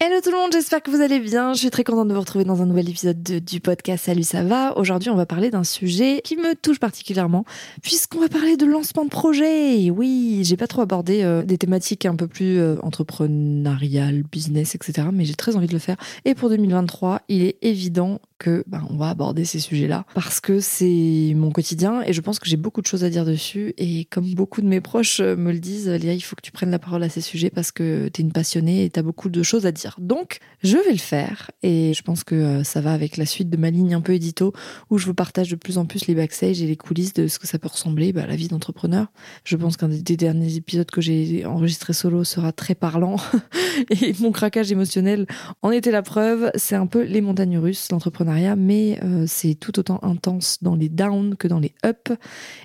Hello tout le monde, j'espère que vous allez bien. Je suis très contente de vous retrouver dans un nouvel épisode de- du podcast Salut ça va. Aujourd'hui, on va parler d'un sujet qui me touche particulièrement puisqu'on va parler de lancement de projet. Oui, j'ai pas trop abordé euh, des thématiques un peu plus euh, entrepreneuriales, business, etc. Mais j'ai très envie de le faire. Et pour 2023, il est évident que ben, on va aborder ces sujets-là parce que c'est mon quotidien et je pense que j'ai beaucoup de choses à dire dessus. Et comme beaucoup de mes proches euh, me le disent, Léa, il faut que tu prennes la parole à ces sujets parce que t'es une passionnée et t'as beaucoup de choses à dire. Donc, je vais le faire et je pense que euh, ça va avec la suite de ma ligne un peu édito où je vous partage de plus en plus les backstage et les coulisses de ce que ça peut ressembler bah, la vie d'entrepreneur. Je pense qu'un des derniers épisodes que j'ai enregistré solo sera très parlant et mon craquage émotionnel en était la preuve. C'est un peu les montagnes russes, l'entrepreneuriat, mais euh, c'est tout autant intense dans les downs que dans les ups.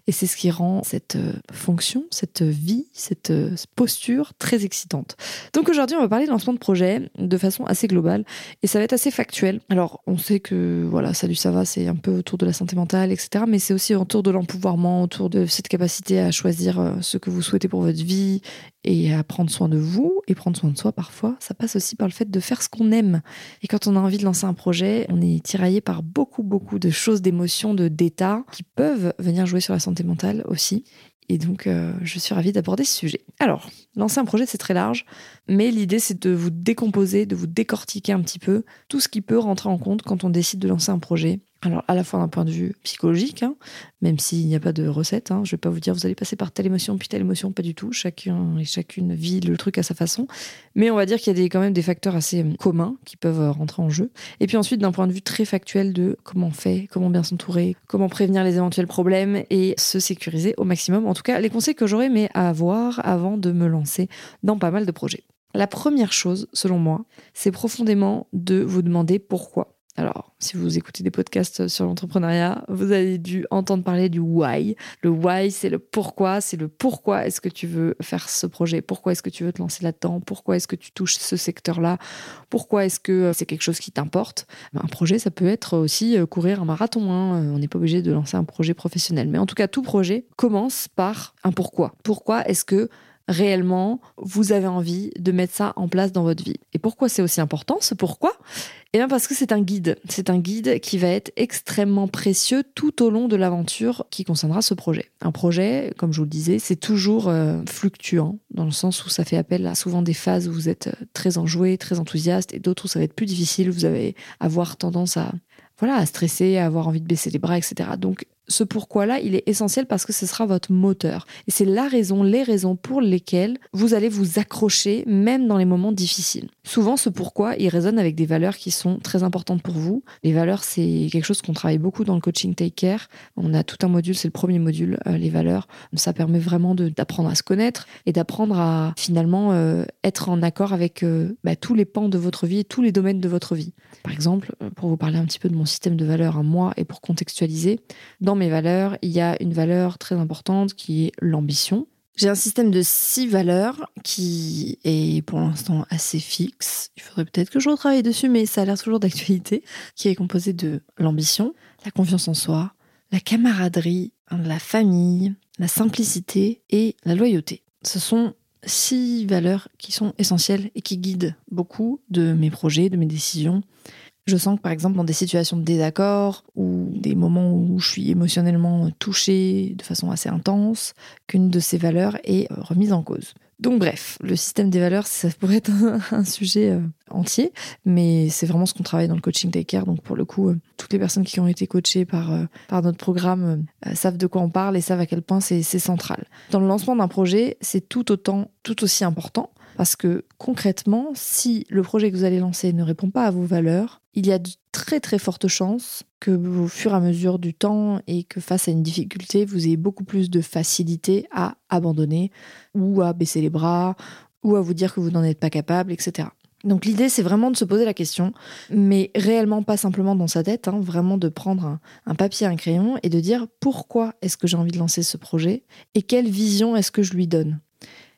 Et c'est ce qui rend cette euh, fonction, cette vie, cette posture très excitante. Donc aujourd'hui, on va parler de lancement de projet de façon assez globale et ça va être assez factuel. Alors, on sait que voilà, salut, ça va, c'est un peu autour de la santé mentale, etc. Mais c'est aussi autour de l'empouvoirment, autour de cette capacité à choisir euh, ce que vous souhaitez pour votre vie et à prendre soin de vous et prendre soin de soi parfois. Ça passe aussi par le fait de faire ce qu'on aime. Et quand on a envie de lancer un projet, on est tiraillé par beaucoup, beaucoup de choses, d'émotions, de d'états qui peuvent venir jouer sur la santé mentale aussi. Et donc, euh, je suis ravie d'aborder ce sujet. Alors, lancer un projet, c'est très large, mais l'idée, c'est de vous décomposer, de vous décortiquer un petit peu tout ce qui peut rentrer en compte quand on décide de lancer un projet. Alors, à la fois d'un point de vue psychologique, hein, même s'il n'y a pas de recette, hein, je vais pas vous dire vous allez passer par telle émotion puis telle émotion, pas du tout. Chacun et chacune vit le truc à sa façon. Mais on va dire qu'il y a des, quand même des facteurs assez euh, communs qui peuvent euh, rentrer en jeu. Et puis ensuite, d'un point de vue très factuel de comment on fait, comment bien s'entourer, comment prévenir les éventuels problèmes et se sécuriser au maximum. En tout cas, les conseils que j'aurais aimé avoir avant de me lancer dans pas mal de projets. La première chose, selon moi, c'est profondément de vous demander pourquoi. Alors, si vous écoutez des podcasts sur l'entrepreneuriat, vous avez dû entendre parler du why. Le why, c'est le pourquoi, c'est le pourquoi est-ce que tu veux faire ce projet, pourquoi est-ce que tu veux te lancer là-dedans, pourquoi est-ce que tu touches ce secteur-là, pourquoi est-ce que c'est quelque chose qui t'importe? Un projet, ça peut être aussi euh, courir un marathon. hein. On n'est pas obligé de lancer un projet professionnel. Mais en tout cas, tout projet commence par un pourquoi. Pourquoi est-ce que réellement vous avez envie de mettre ça en place dans votre vie. Et pourquoi c'est aussi important ce pourquoi? Eh bien parce que c'est un guide. C'est un guide qui va être extrêmement précieux tout au long de l'aventure qui concernera ce projet. Un projet, comme je vous le disais, c'est toujours euh, fluctuant dans le sens où ça fait appel à souvent des phases où vous êtes euh, très enjoué, très enthousiaste et d'autres où ça va être plus difficile, vous allez avoir tendance à voilà, à stresser, à avoir envie de baisser les bras, etc. Donc ce pourquoi-là, il est essentiel parce que ce sera votre moteur. Et c'est la raison, les raisons pour lesquelles vous allez vous accrocher même dans les moments difficiles. Souvent, ce pourquoi, il résonne avec des valeurs qui sont très importantes pour vous. Les valeurs, c'est quelque chose qu'on travaille beaucoup dans le coaching Take Care. On a tout un module, c'est le premier module, euh, les valeurs. Ça permet vraiment d'apprendre à se connaître et d'apprendre à finalement euh, être en accord avec euh, bah, tous les pans de votre vie et tous les domaines de votre vie. Par exemple, pour vous parler un petit peu de mon système de valeurs à moi et pour contextualiser, dans mes valeurs, il y a une valeur très importante qui est l'ambition. J'ai un système de six valeurs qui est pour l'instant assez fixe. Il faudrait peut-être que je retravaille dessus, mais ça a l'air toujours d'actualité. Qui est composé de l'ambition, la confiance en soi, la camaraderie, la famille, la simplicité et la loyauté. Ce sont six valeurs qui sont essentielles et qui guident beaucoup de mes projets, de mes décisions. Je sens que par exemple dans des situations de désaccord ou des moments où je suis émotionnellement touchée de façon assez intense, qu'une de ces valeurs est euh, remise en cause. Donc bref, le système des valeurs, ça pourrait être un, sujet euh, entier, mais c'est vraiment ce qu'on travaille dans le coaching Take Care. Donc pour le coup, euh, toutes les personnes qui ont été coachées par, euh, par notre programme savent de quoi on parle et savent à quel point c'est central. Dans le lancement d'un projet, c'est tout autant, tout aussi important parce que concrètement, si le projet que vous allez lancer ne répond pas à vos valeurs, il y a de très très fortes chances que au fur et à mesure du temps et que face à une difficulté, vous ayez beaucoup plus de facilité à abandonner ou à baisser les bras ou à vous dire que vous n'en êtes pas capable, etc. Donc l'idée, c'est vraiment de se poser la question, mais réellement pas simplement dans sa tête, hein, vraiment de prendre un, un, papier, un crayon et de dire pourquoi est-ce que j'ai envie de lancer ce projet et quelle vision est-ce que je lui donne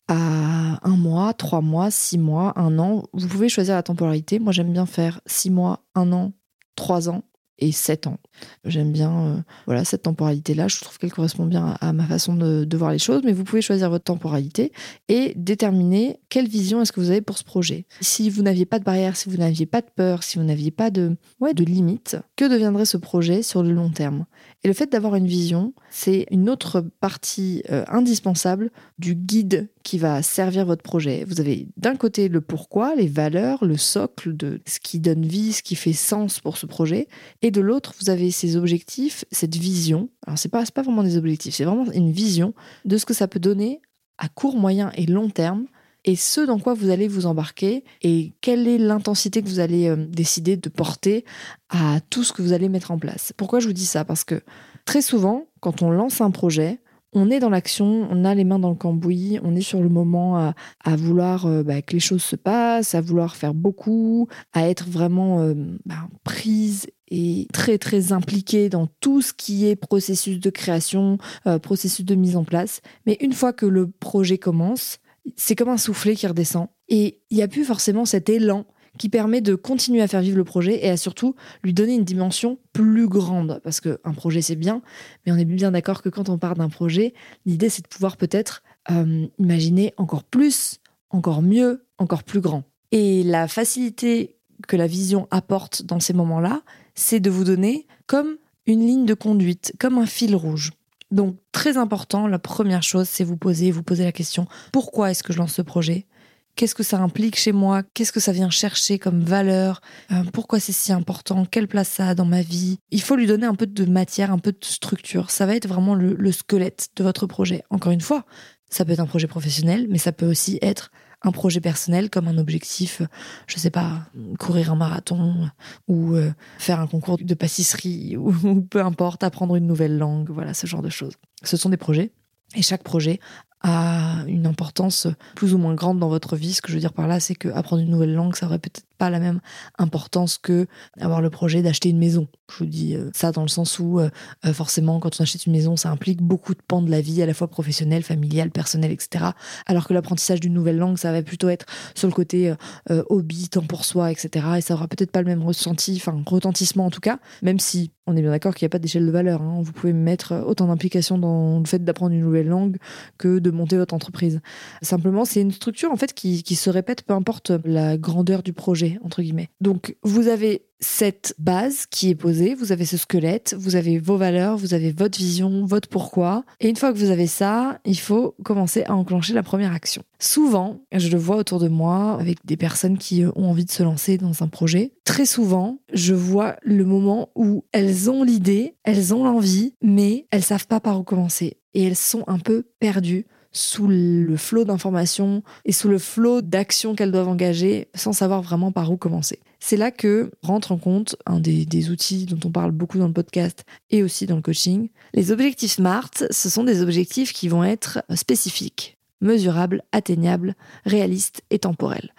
à un mois, trois mois, six mois, un an. Vous pouvez choisir la temporalité. Moi, j'aime bien faire six mois, un an, trois ans et 7 ans. J'aime bien euh, voilà cette temporalité-là. Je trouve qu'elle correspond bien à, ma façon de, voir les choses. Mais vous pouvez choisir votre temporalité et déterminer quelle vision est-ce que vous avez pour ce projet. Si vous n'aviez pas de barrière, si vous n'aviez pas de peur, si vous n'aviez pas de ouais de limite, que deviendrait ce projet sur le long terme? Et le fait d'avoir une vision, c'est une autre partie euh, indispensable du guide qui va servir votre projet. Vous avez d'un côté le pourquoi, les valeurs, le socle de ce qui donne vie, ce qui fait sens pour ce projet, et de l'autre, vous avez ces objectifs, cette vision. Alors c'est pas pas vraiment des objectifs, c'est vraiment une vision de ce que ça peut donner à court, moyen et long terme et ce dans quoi vous allez vous embarquer et quelle est l'intensité que vous allez euh, décider de porter à tout ce que vous allez mettre en place. Pourquoi je vous dis ça? Parce que très souvent, quand on lance un projet, on est dans l'action, on a les mains dans le cambouis, on est sur le moment à, vouloir euh, bah, que les choses se passent, à vouloir faire beaucoup, à être vraiment euh, bah, prise et très très impliquée dans tout ce qui est processus de création, euh, processus de mise en place. Mais une fois que le projet commence, c'est comme un soufflet qui redescend et il n'y a plus forcément cet élan qui permet de continuer à faire vivre le projet et à surtout lui donner une dimension plus grande. Parce qu'un projet, c'est bien, mais on est bien d'accord que quand on part d'un projet, l'idée, c'est de pouvoir peut-être euh, imaginer encore plus, encore mieux, encore plus grand. Et la facilité que la vision apporte dans ces moments-là, c'est de vous donner comme une ligne de conduite, comme un fil rouge. Donc très important, la première chose, c'est vous poser, vous poser la question, pourquoi est-ce que je lance ce projet? Qu'est-ce que ça implique chez moi? Qu'est-ce que ça vient chercher comme valeur? Euh, Pourquoi c'est si important? Quelle place ça a dans ma vie? Il faut lui donner un peu de matière, un peu de structure. Ça va être vraiment le, squelette de votre projet. Encore une fois, ça peut être un projet professionnel, mais ça peut aussi être un projet personnel comme un objectif, je sais pas, courir un marathon ou euh, faire un concours de pâtisserie ou, ou peu importe, apprendre une nouvelle langue, voilà, ce genre de choses. Ce sont des projets et chaque projet a une importance plus ou moins grande dans votre vie. Ce que je veux dire par là, c'est que apprendre une nouvelle langue, ça aurait peut-être pas la même importance que avoir le projet d'acheter une maison. Je vous dis euh, ça dans le sens où euh, euh, forcément quand on achète une maison, ça implique beaucoup de pans de la vie, à la fois professionnelle, familiale, personnelle, etc. Alors que l'apprentissage d'une nouvelle langue, ça va plutôt être sur le côté hobby, temps pour soi, etc. Et ça aura peut-être pas le même ressenti, enfin retentissement en tout cas, même si on est bien d'accord qu'il n'y a pas d'échelle de valeur. Hein. Vous pouvez mettre autant d'implication dans le fait d'apprendre une nouvelle langue que de monter votre entreprise. Simplement, c'est une structure en fait qui se répète peu importe la grandeur du projet entre guillemets. Donc vous avez cette base qui est posée, vous avez ce squelette, vous avez vos valeurs, vous avez votre vision, votre pourquoi. Et une fois que vous avez ça, il faut commencer à enclencher la première action. Souvent, je le vois autour de moi avec des personnes qui euh, ont envie de se lancer dans un projet. Très souvent, je vois le moment où elles ont l'idée, elles ont l'envie, mais elles savent pas par où commencer. Et elles sont un peu perdues sous le flot d'informations et sous le flot d'actions qu'elles doivent engager sans savoir vraiment par où commencer. C'est là que rentre en compte un des, des, outils dont on parle beaucoup dans le podcast et aussi dans le coaching. Les objectifs SMART, ce sont des objectifs qui vont être spécifiques, mesurables, atteignables, réalistes et temporels.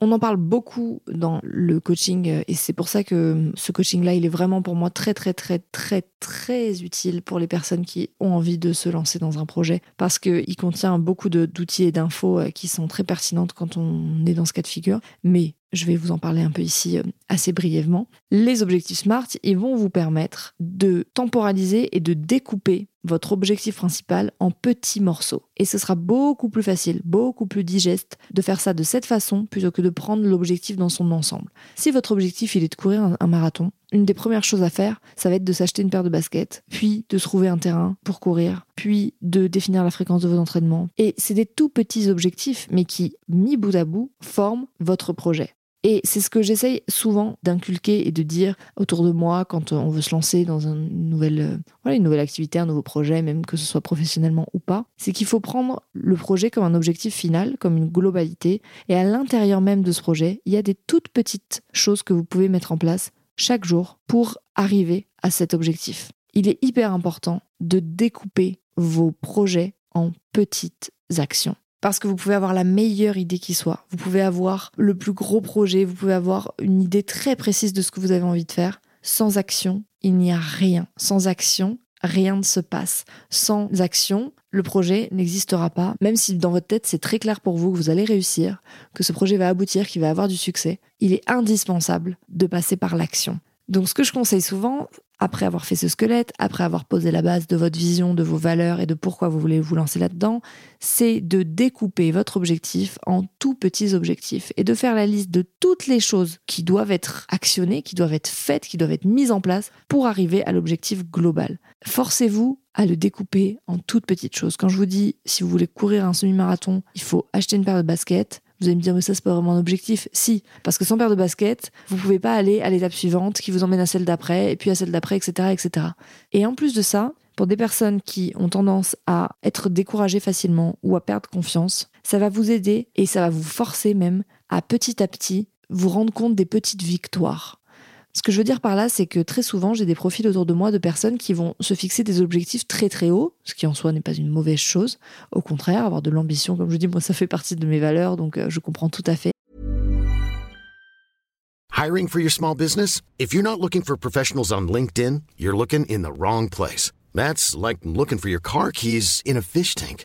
On en parle beaucoup dans le coaching euh, et c'est pour ça que ce coaching-là, il est vraiment pour moi très très très très très utile pour les personnes qui ont envie de se lancer dans un projet parce qu'il contient beaucoup d'outils et d'infos euh, qui sont très pertinentes quand on est dans ce cas de figure. Mais je vais vous en parler un peu ici euh, assez brièvement. Les objectifs SMART, ils vont vous permettre de temporaliser et de découper votre objectif principal en petits morceaux. Et ce sera beaucoup plus facile, beaucoup plus digeste de faire ça de cette façon plutôt que de prendre l'objectif dans son ensemble. Si votre objectif il est de courir un, marathon, une des premières choses à faire, ça va être de s'acheter une paire de baskets, puis de trouver un terrain pour courir, puis de définir la fréquence de vos entraînements. Et c'est des tout petits objectifs, mais qui, mis bout à bout, forment votre projet. Et c'est ce que j'essaye souvent d'inculquer et de dire autour de moi quand on veut se lancer dans une nouvelle, euh, une nouvelle activité, un nouveau projet, même que ce soit professionnellement ou pas. C'est qu'il faut prendre le projet comme un objectif final, comme une globalité. Et à l'intérieur même de ce projet, il y a des toutes petites choses que vous pouvez mettre en place chaque jour pour arriver à cet objectif. Il est hyper important de découper vos projets en petites actions. Parce que vous pouvez avoir la meilleure idée qui soit, vous pouvez avoir le plus gros projet, vous pouvez avoir une idée très précise de ce que vous avez envie de faire. Sans action, il n'y a rien. Sans action, rien ne se passe. Sans action, le projet n'existera pas, même si dans votre tête c'est très clair pour vous que vous allez réussir, que ce projet va aboutir, qu'il va avoir du succès. Il est indispensable de passer par l'action. Donc ce que je conseille souvent, après avoir fait ce squelette, après avoir posé la base de votre vision, de vos valeurs et de pourquoi vous voulez vous lancer là-dedans, c'est de découper votre objectif en tout petits objectifs et de faire la liste de toutes les choses qui doivent être actionnées, qui doivent être faites, qui doivent être mises en place pour arriver à l'objectif global. Forcez-vous à le découper en toutes petites choses. Quand je vous dis, si vous voulez courir un semi-marathon, il faut acheter une paire de baskets, vous allez me dire, mais ça, c'est pas vraiment un objectif. Si, parce que sans paire de baskets, vous pouvez pas aller à l'étape suivante qui vous emmène à celle d'après, et puis à celle d'après, etc., etc. Et en plus de ça, pour des personnes qui ont tendance à être découragées facilement ou à perdre confiance, ça va vous aider et ça va vous forcer même à petit à petit vous rendre compte des petites victoires. Ce que je veux dire par là, c'est que très souvent, j'ai des profils autour de moi de personnes qui vont se fixer des objectifs très très hauts, ce qui en soi n'est pas une mauvaise chose. Au contraire, avoir de l'ambition, comme je dis, moi, ça fait partie de mes valeurs, donc euh, je comprends tout à fait. Hiring for your small business? If you're not looking for professionals on LinkedIn, you're looking in the wrong place. That's like looking for your car keys in a fish tank.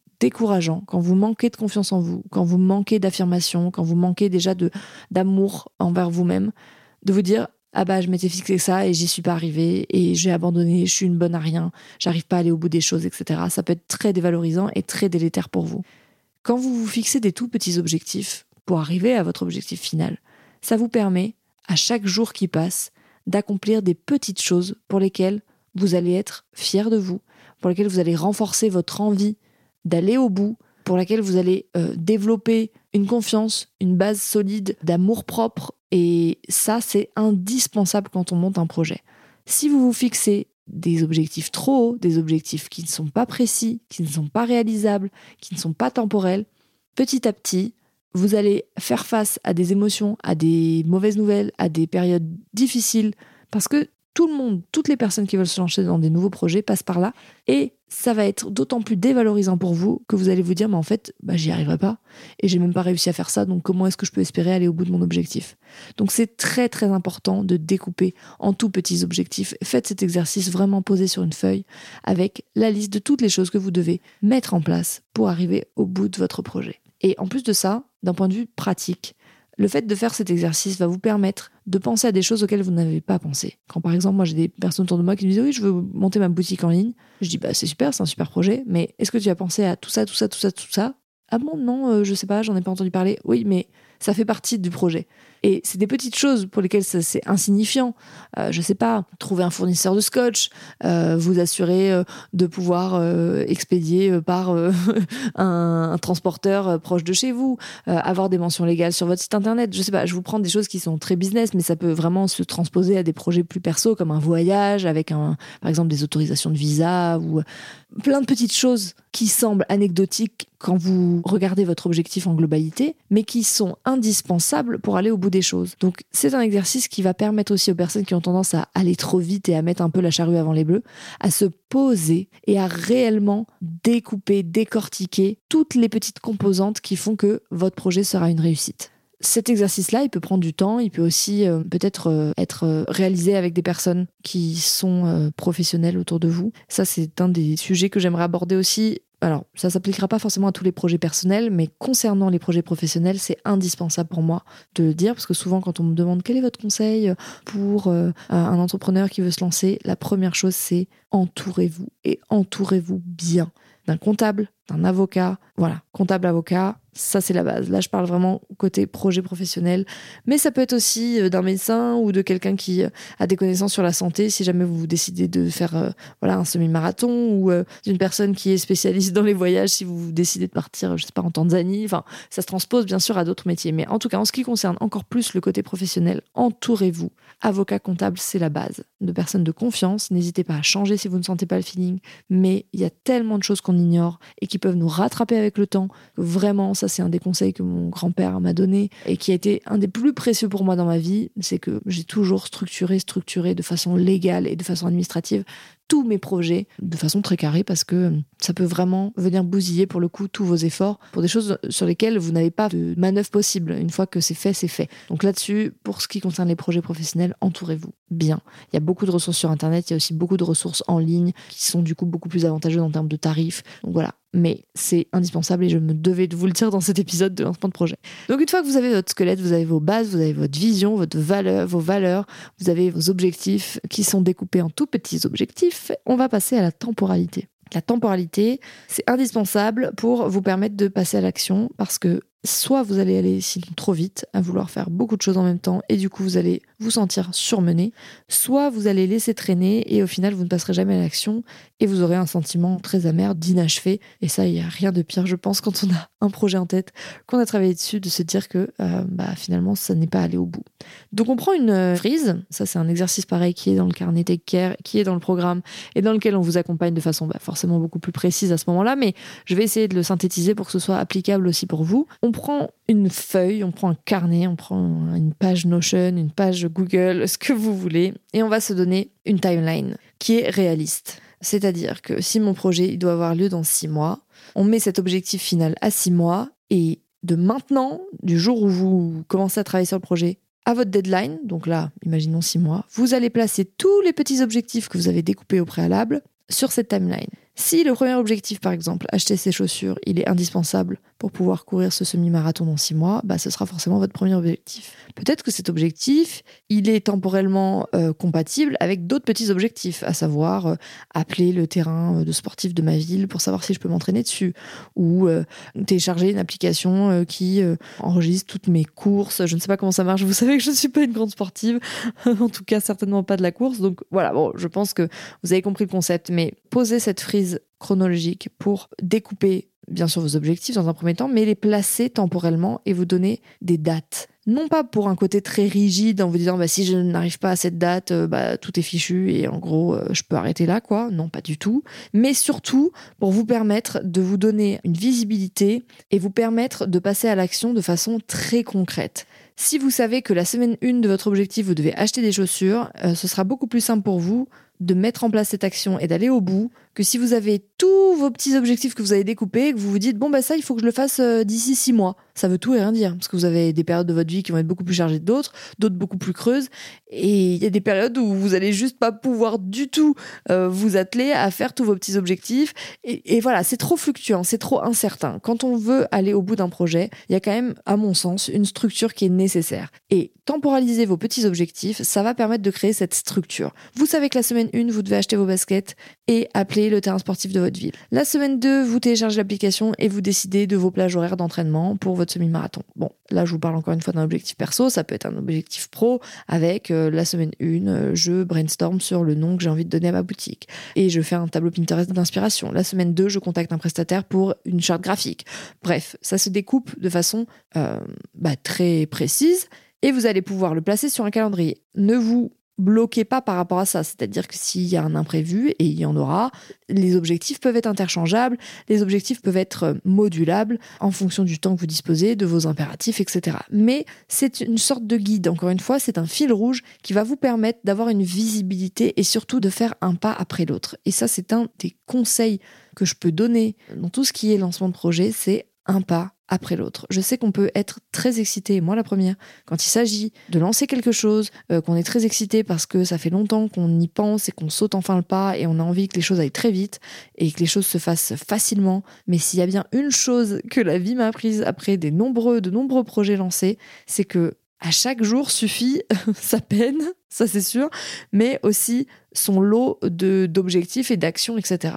décourageant, quand vous manquez de confiance en vous, quand vous manquez d'affirmation, quand vous manquez déjà de d'amour envers vous-même, de vous dire ah bah je m'étais fixé ça et j'y suis pas arrivé et j'ai abandonné, je suis une bonne à rien, j'arrive pas à aller au bout des choses, etc. Ça peut être très dévalorisant et très délétère pour vous. Quand vous vous fixez des tout petits objectifs pour arriver à votre objectif final, ça vous permet, à chaque jour qui passe, d'accomplir des petites choses pour lesquelles vous allez être fier de vous, pour lesquelles vous allez renforcer votre envie d'aller au bout, pour laquelle vous allez euh, développer une confiance, une base solide d'amour propre. Et ça, c'est indispensable quand on monte un projet. Si vous vous fixez des objectifs trop hauts, des objectifs qui ne sont pas précis, qui ne sont pas réalisables, qui ne sont pas temporels, petit à petit, vous allez faire face à des émotions, à des mauvaises nouvelles, à des périodes difficiles, parce que tout le monde, toutes les personnes qui veulent se lancer dans des nouveaux projets passent par là. Et ça va être d'autant plus dévalorisant pour vous que vous allez vous dire, mais en fait, bah, j'y arriverai pas. Et j'ai même pas réussi à faire ça. Donc, comment est-ce que je peux espérer aller au bout de mon objectif? Donc, c'est très, très important de découper en tout petits objectifs. Faites cet exercice vraiment posé sur une feuille avec la liste de toutes les choses que vous devez mettre en place pour arriver au bout de votre projet. Et en plus de ça, d'un point de vue pratique, le fait de faire cet exercice va vous permettre de penser à des choses auxquelles vous n'avez pas pensé. Quand par exemple, moi j'ai des personnes autour de moi qui me disent oui, je veux monter ma boutique en ligne, je dis bah c'est super, c'est un super projet, mais est-ce que tu as pensé à tout ça, tout ça, tout ça, tout ça? Ah bon, non, euh, je sais pas, j'en ai pas entendu parler. Oui, mais ça fait partie du projet. Et c'est des petites choses pour lesquelles c'est insignifiant. Euh, je sais pas, trouver un fournisseur de scotch, euh, vous assurer euh, de pouvoir euh, expédier par un, un, transporteur proche de chez vous, avoir des mentions légales sur votre site internet. Je sais pas, je vous prends des choses qui sont très business, mais ça peut vraiment se transposer à des projets plus perso, comme un voyage avec un, par exemple, des autorisations de visa ou plein de petites choses qui semblent anecdotiques quand vous regardez votre objectif en globalité, mais qui sont indispensables pour aller au bout des choses. Donc c'est un exercice qui va permettre aussi aux personnes qui ont tendance à aller trop vite et à mettre un peu la charrue avant les bœufs, à se poser et à réellement découper, décortiquer toutes les petites composantes qui font que votre projet sera une réussite. Cet exercice-là, il peut prendre du temps, il peut aussi euh, peut-être euh, être euh, réalisé avec des personnes qui sont professionnelles autour de vous. Ça, c'est un des sujets que j'aimerais aborder aussi. Alors, ça s'appliquera pas forcément à tous les projets personnels, mais concernant les projets professionnels, c'est indispensable pour moi de le dire, parce que souvent, quand on me demande quel est votre conseil pour un entrepreneur qui veut se lancer, la première chose, c'est entourez-vous et entourez-vous bien d'un comptable, d'un avocat. Voilà, comptable, avocat, ça, c'est la base. Là, je parle vraiment côté projet professionnel. Mais ça peut être aussi euh, d'un médecin ou de quelqu'un qui euh, a des connaissances sur la santé. Si jamais vous décidez de faire euh, voilà, un semi-marathon ou d'une personne qui est spécialiste dans les voyages, si vous décidez de partir, je sais pas, en Tanzanie. Enfin, ça se transpose bien sûr à d'autres métiers. Mais en tout cas, en ce qui concerne encore plus le côté professionnel, entourez-vous. Avocat comptable, c'est la base. De personnes de confiance. N'hésitez pas à changer si vous ne sentez pas le feeling. Mais il y a tellement de choses qu'on ignore et qui peuvent nous rattraper avec le temps. Vraiment, ça c'est un des conseils que mon grand-père m'a donné et qui a été un des plus précieux pour moi dans ma vie, c'est que j'ai toujours structuré, structuré de façon légale et de façon administrative tous mes projets de façon très carrée parce que ça peut vraiment venir bousiller pour le coup tous vos efforts pour des choses sur lesquelles vous n'avez pas de manœuvre possible. Une fois que c'est fait, c'est fait. Donc là-dessus, pour ce qui concerne les projets professionnels, entourez-vous bien. Il y a beaucoup de ressources sur Internet, il y a aussi beaucoup de ressources en ligne qui sont du coup beaucoup plus avantageuses en termes de tarifs. Donc voilà, mais c'est indispensable et je me devais de vous le dire dans cet épisode de lancement de projet. Donc une fois que vous avez votre squelette, vous avez vos bases, vous avez votre vision, votre valeur, vos valeurs, vous avez vos objectifs qui sont découpés en tout petits objectifs, on va passer à la temporalité. La temporalité, c'est indispensable pour vous permettre de passer à l'action parce que soit vous allez aller sinon trop vite à vouloir faire beaucoup de choses en même temps et du coup vous allez vous sentir surmené, soit vous allez laisser traîner et au final vous ne passerez jamais à l'action et vous aurez un sentiment très amer d'inachevé et ça il n'y a rien de pire je pense quand on a un projet en tête, qu'on a travaillé dessus, de se dire que euh, bah, finalement ça n'est pas allé au bout. Donc on prend une euh, frise, ça c'est un exercice pareil qui est dans le carnet Take Care, qui est dans le programme et dans lequel on vous accompagne de façon bah, forcément beaucoup plus précise à ce moment-là, mais je vais essayer de le synthétiser pour que ce soit applicable aussi pour vous. On prend une feuille, on prend un carnet, on prend une page Notion, une page Google, ce que vous voulez, et on va se donner une timeline qui est réaliste. C'est-à-dire que si mon projet il doit avoir lieu dans six mois, on met cet objectif final à six mois et de maintenant, du jour où vous commencez à travailler sur le projet, à votre deadline, donc là, imaginons six mois, vous allez placer tous les petits objectifs que vous avez découpés au préalable sur cette timeline. Si le premier objectif, par exemple, acheter ses chaussures, il est indispensable pour pouvoir courir ce semi-marathon dans six mois, bah, ce sera forcément votre premier objectif. Peut-être que cet objectif, il est temporellement euh, compatible avec d'autres petits objectifs, à savoir euh, appeler le terrain euh, de sportif de ma ville pour savoir si je peux m'entraîner dessus, ou télécharger une application qui enregistre toutes mes courses. Je ne sais pas comment ça marche. Vous savez que je ne suis pas une grande sportive, en tout cas certainement pas de la course. Donc voilà, bon, je pense que vous avez compris le concept, mais poser cette frise chronologique pour découper bien sûr vos objectifs dans un premier temps, mais les placer temporellement et vous donner des dates. Non pas pour un côté très rigide en vous disant bah, si je n'arrive pas à cette date, euh, bah, tout est fichu et en gros euh, je peux arrêter là, quoi. Non, pas du tout. Mais surtout pour vous permettre de vous donner une visibilité et vous permettre de passer à l'action de façon très concrète. Si vous savez que la semaine 1 de votre objectif, vous devez acheter des chaussures, euh, ce sera beaucoup plus simple pour vous de mettre en place cette action et d'aller au bout que si vous avez tous vos petits objectifs que vous avez découpés que vous vous dites bon bah ça il faut que je le fasse euh, d'ici six mois. Ça veut tout et rien dire parce que vous avez des périodes de votre vie qui vont être beaucoup plus chargées que d'autres d'autres beaucoup plus creuses et il y a des périodes où vous allez juste pas pouvoir du tout euh, vous atteler à faire tous vos petits objectifs et, et voilà c'est trop fluctuant c'est trop incertain. Quand on veut aller au bout d'un projet il y a quand même à mon sens une structure qui est nécessaire. Et temporaliser vos petits objectifs ça va permettre de créer cette structure. Vous savez que la semaine 1 vous devez acheter vos baskets et appeler le terrain sportif de votre ville. La semaine 2, vous téléchargez l'application et vous décidez de vos plages horaires d'entraînement pour votre semi-marathon. Bon, là, je vous parle encore une fois d'un objectif perso, ça peut être un objectif pro avec euh, la semaine 1, euh, je brainstorm sur le nom que j'ai envie de donner à ma boutique et je fais un tableau Pinterest d'inspiration. La semaine 2, je contacte un prestataire pour une charte graphique. Bref, ça se découpe de façon euh, bah, très précise et vous allez pouvoir le placer sur un calendrier. Ne vous bloquez pas par rapport à ça. C'est-à-dire que s'il y a un imprévu, et il y en aura, les objectifs peuvent être interchangeables, les objectifs peuvent être modulables en fonction du temps que vous disposez, de vos impératifs, etc. Mais c'est une sorte de guide, encore une fois, c'est un fil rouge qui va vous permettre d'avoir une visibilité et surtout de faire un pas après l'autre. Et ça, c'est un des conseils que je peux donner dans tout ce qui est lancement de projet, c'est un pas après l'autre. Je sais qu'on peut être très excité, moi la première, quand il s'agit de lancer quelque chose, euh, qu'on est très excité parce que ça fait longtemps qu'on y pense et qu'on saute enfin le pas et on a envie que les choses aillent très vite et que les choses se fassent facilement. Mais s'il y a bien une chose que la vie m'a apprise après des nombreux, de nombreux projets lancés, c'est que à chaque jour suffit sa peine, ça c'est sûr, mais aussi son lot d'objectifs et d'actions, etc.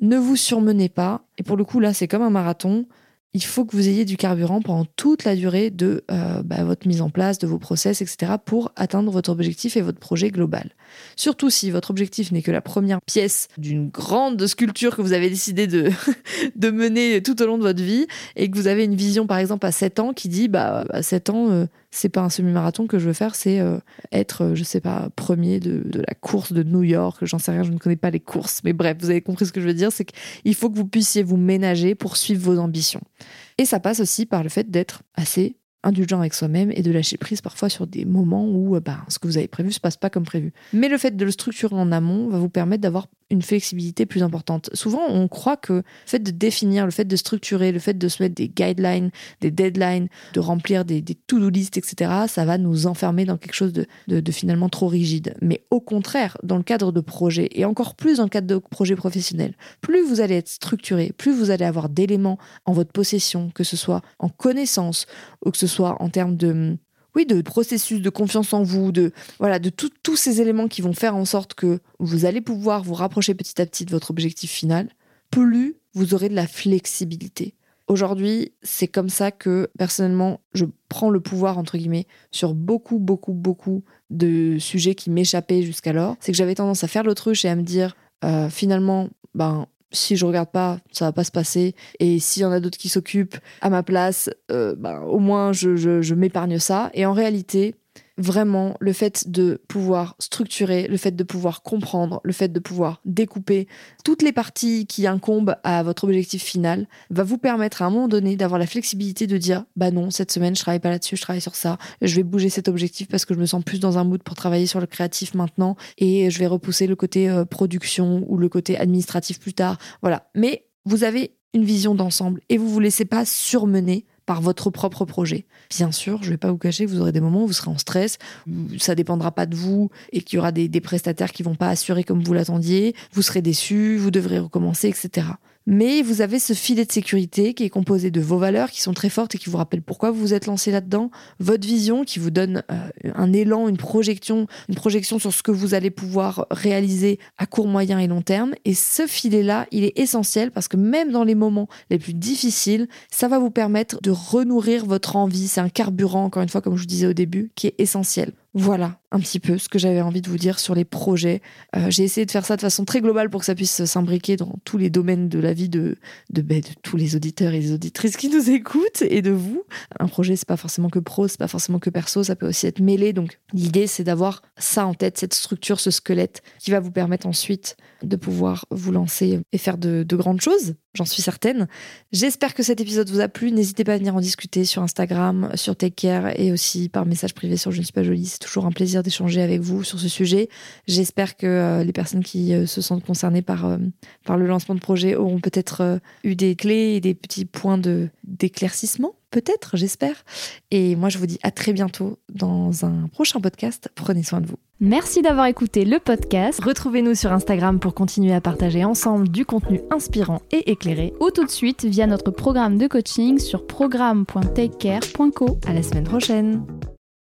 Ne vous surmenez pas, et pour le coup là c'est comme un marathon, il faut que vous ayez du carburant pendant toute la durée de euh, bah, votre mise en place, de vos process, etc., pour atteindre votre objectif et votre projet global. Surtout si votre objectif n'est que la première pièce d'une grande sculpture que vous avez décidé de, de mener tout au long de votre vie et que vous avez une vision, par exemple, à 7 ans qui dit, bah, à 7 ans, euh, c'est pas un semi-marathon que je veux faire, c'est euh, être, je sais pas, premier de, de, la course de New York, j'en sais rien, je ne connais pas les courses, mais bref, vous avez compris ce que je veux dire, c'est qu'il faut que vous puissiez vous ménager pour suivre vos ambitions. Et ça passe aussi par le fait d'être assez indulgent avec soi-même et de lâcher prise parfois sur des moments où bah, ce que vous avez prévu se passe pas comme prévu. Mais le fait de le structurer en amont va vous permettre d'avoir une flexibilité plus importante. Souvent, on croit que le fait de définir, le fait de structurer, le fait de se mettre des guidelines, des deadlines, de remplir des, to-do list, etc., ça va nous enfermer dans quelque chose de, de, finalement trop rigide. Mais au contraire, dans le cadre de projets, et encore plus dans le cadre de projets professionnels, plus vous allez être structuré, plus vous allez avoir d'éléments en votre possession, que ce soit en connaissance ou que ce soit en termes de oui, de processus de confiance en vous, de voilà, de tous ces éléments qui vont faire en sorte que vous allez pouvoir vous rapprocher petit à petit de votre objectif final, plus vous aurez de la flexibilité. Aujourd'hui, c'est comme ça que personnellement, je prends le pouvoir entre guillemets sur beaucoup, beaucoup, beaucoup de sujets qui m'échappaient jusqu'alors. C'est que j'avais tendance à faire l'autruche et à me dire euh, finalement, ben si je regarde pas, ça va pas se passer. Et s'il y en a d'autres qui s'occupent à ma place, euh, ben, au moins je, je m'épargne ça. Et en réalité, vraiment le fait de pouvoir structurer, le fait de pouvoir comprendre, le fait de pouvoir découper toutes les parties qui incombent à votre objectif final va vous permettre à un moment donné d'avoir la flexibilité de dire bah non, cette semaine je travaille pas là-dessus, je travaille sur ça, je vais bouger cet objectif parce que je me sens plus dans un mood pour travailler sur le créatif maintenant et je vais repousser le côté euh, production ou le côté administratif plus tard. Voilà. Mais vous avez une vision d'ensemble et vous vous laissez pas surmener par votre propre projet. Bien sûr, je ne vais pas vous cacher vous aurez des moments où vous serez en stress, ça dépendra pas de vous et qu'il y aura des, prestataires qui vont pas assurer comme vous l'attendiez, vous serez déçu, vous devrez recommencer, etc mais vous avez ce filet de sécurité qui est composé de vos valeurs qui sont très fortes et qui vous rappellent pourquoi vous vous êtes lancé là-dedans, votre vision qui vous donne euh, un élan, une projection, une projection sur ce que vous allez pouvoir réaliser à court, moyen et long terme. Et ce filet-là, il est essentiel parce que même dans les moments les plus difficiles, ça va vous permettre de renourrir votre envie. C'est un carburant, encore une fois, comme je vous disais au début, qui est essentiel. Voilà un petit peu ce que j'avais envie de vous dire sur les projets. Euh, j'ai essayé de faire ça de façon très globale pour que ça puisse s'imbriquer dans tous les domaines de la vie de, ben, de tous les auditeurs et les auditrices qui nous écoutent et de vous. Un projet, c'est pas forcément que pro, c'est pas forcément que perso, ça peut aussi être mêlé. Donc l'idée, c'est d'avoir ça en tête, cette structure, ce squelette qui va vous permettre ensuite de pouvoir vous lancer et faire de grandes choses j'en suis certaine. J'espère que cet épisode vous a plu. N'hésitez pas à venir en discuter sur Instagram, sur Take Care et aussi par message privé sur Je ne suis pas jolie. C'est toujours un plaisir d'échanger avec vous sur ce sujet. J'espère que euh, les personnes qui euh, se sentent concernées par, euh, par le lancement de projet auront peut-être eu des clés et des petits points d'éclaircissement. Peut-être, j'espère. Et moi, je vous dis à très bientôt dans un prochain podcast. Prenez soin de vous. Merci d'avoir écouté le podcast. Retrouvez-nous sur Instagram pour continuer à partager ensemble du contenu inspirant et éclairé ou tout de suite via notre programme de coaching sur programme.takecare.co. À la semaine prochaine.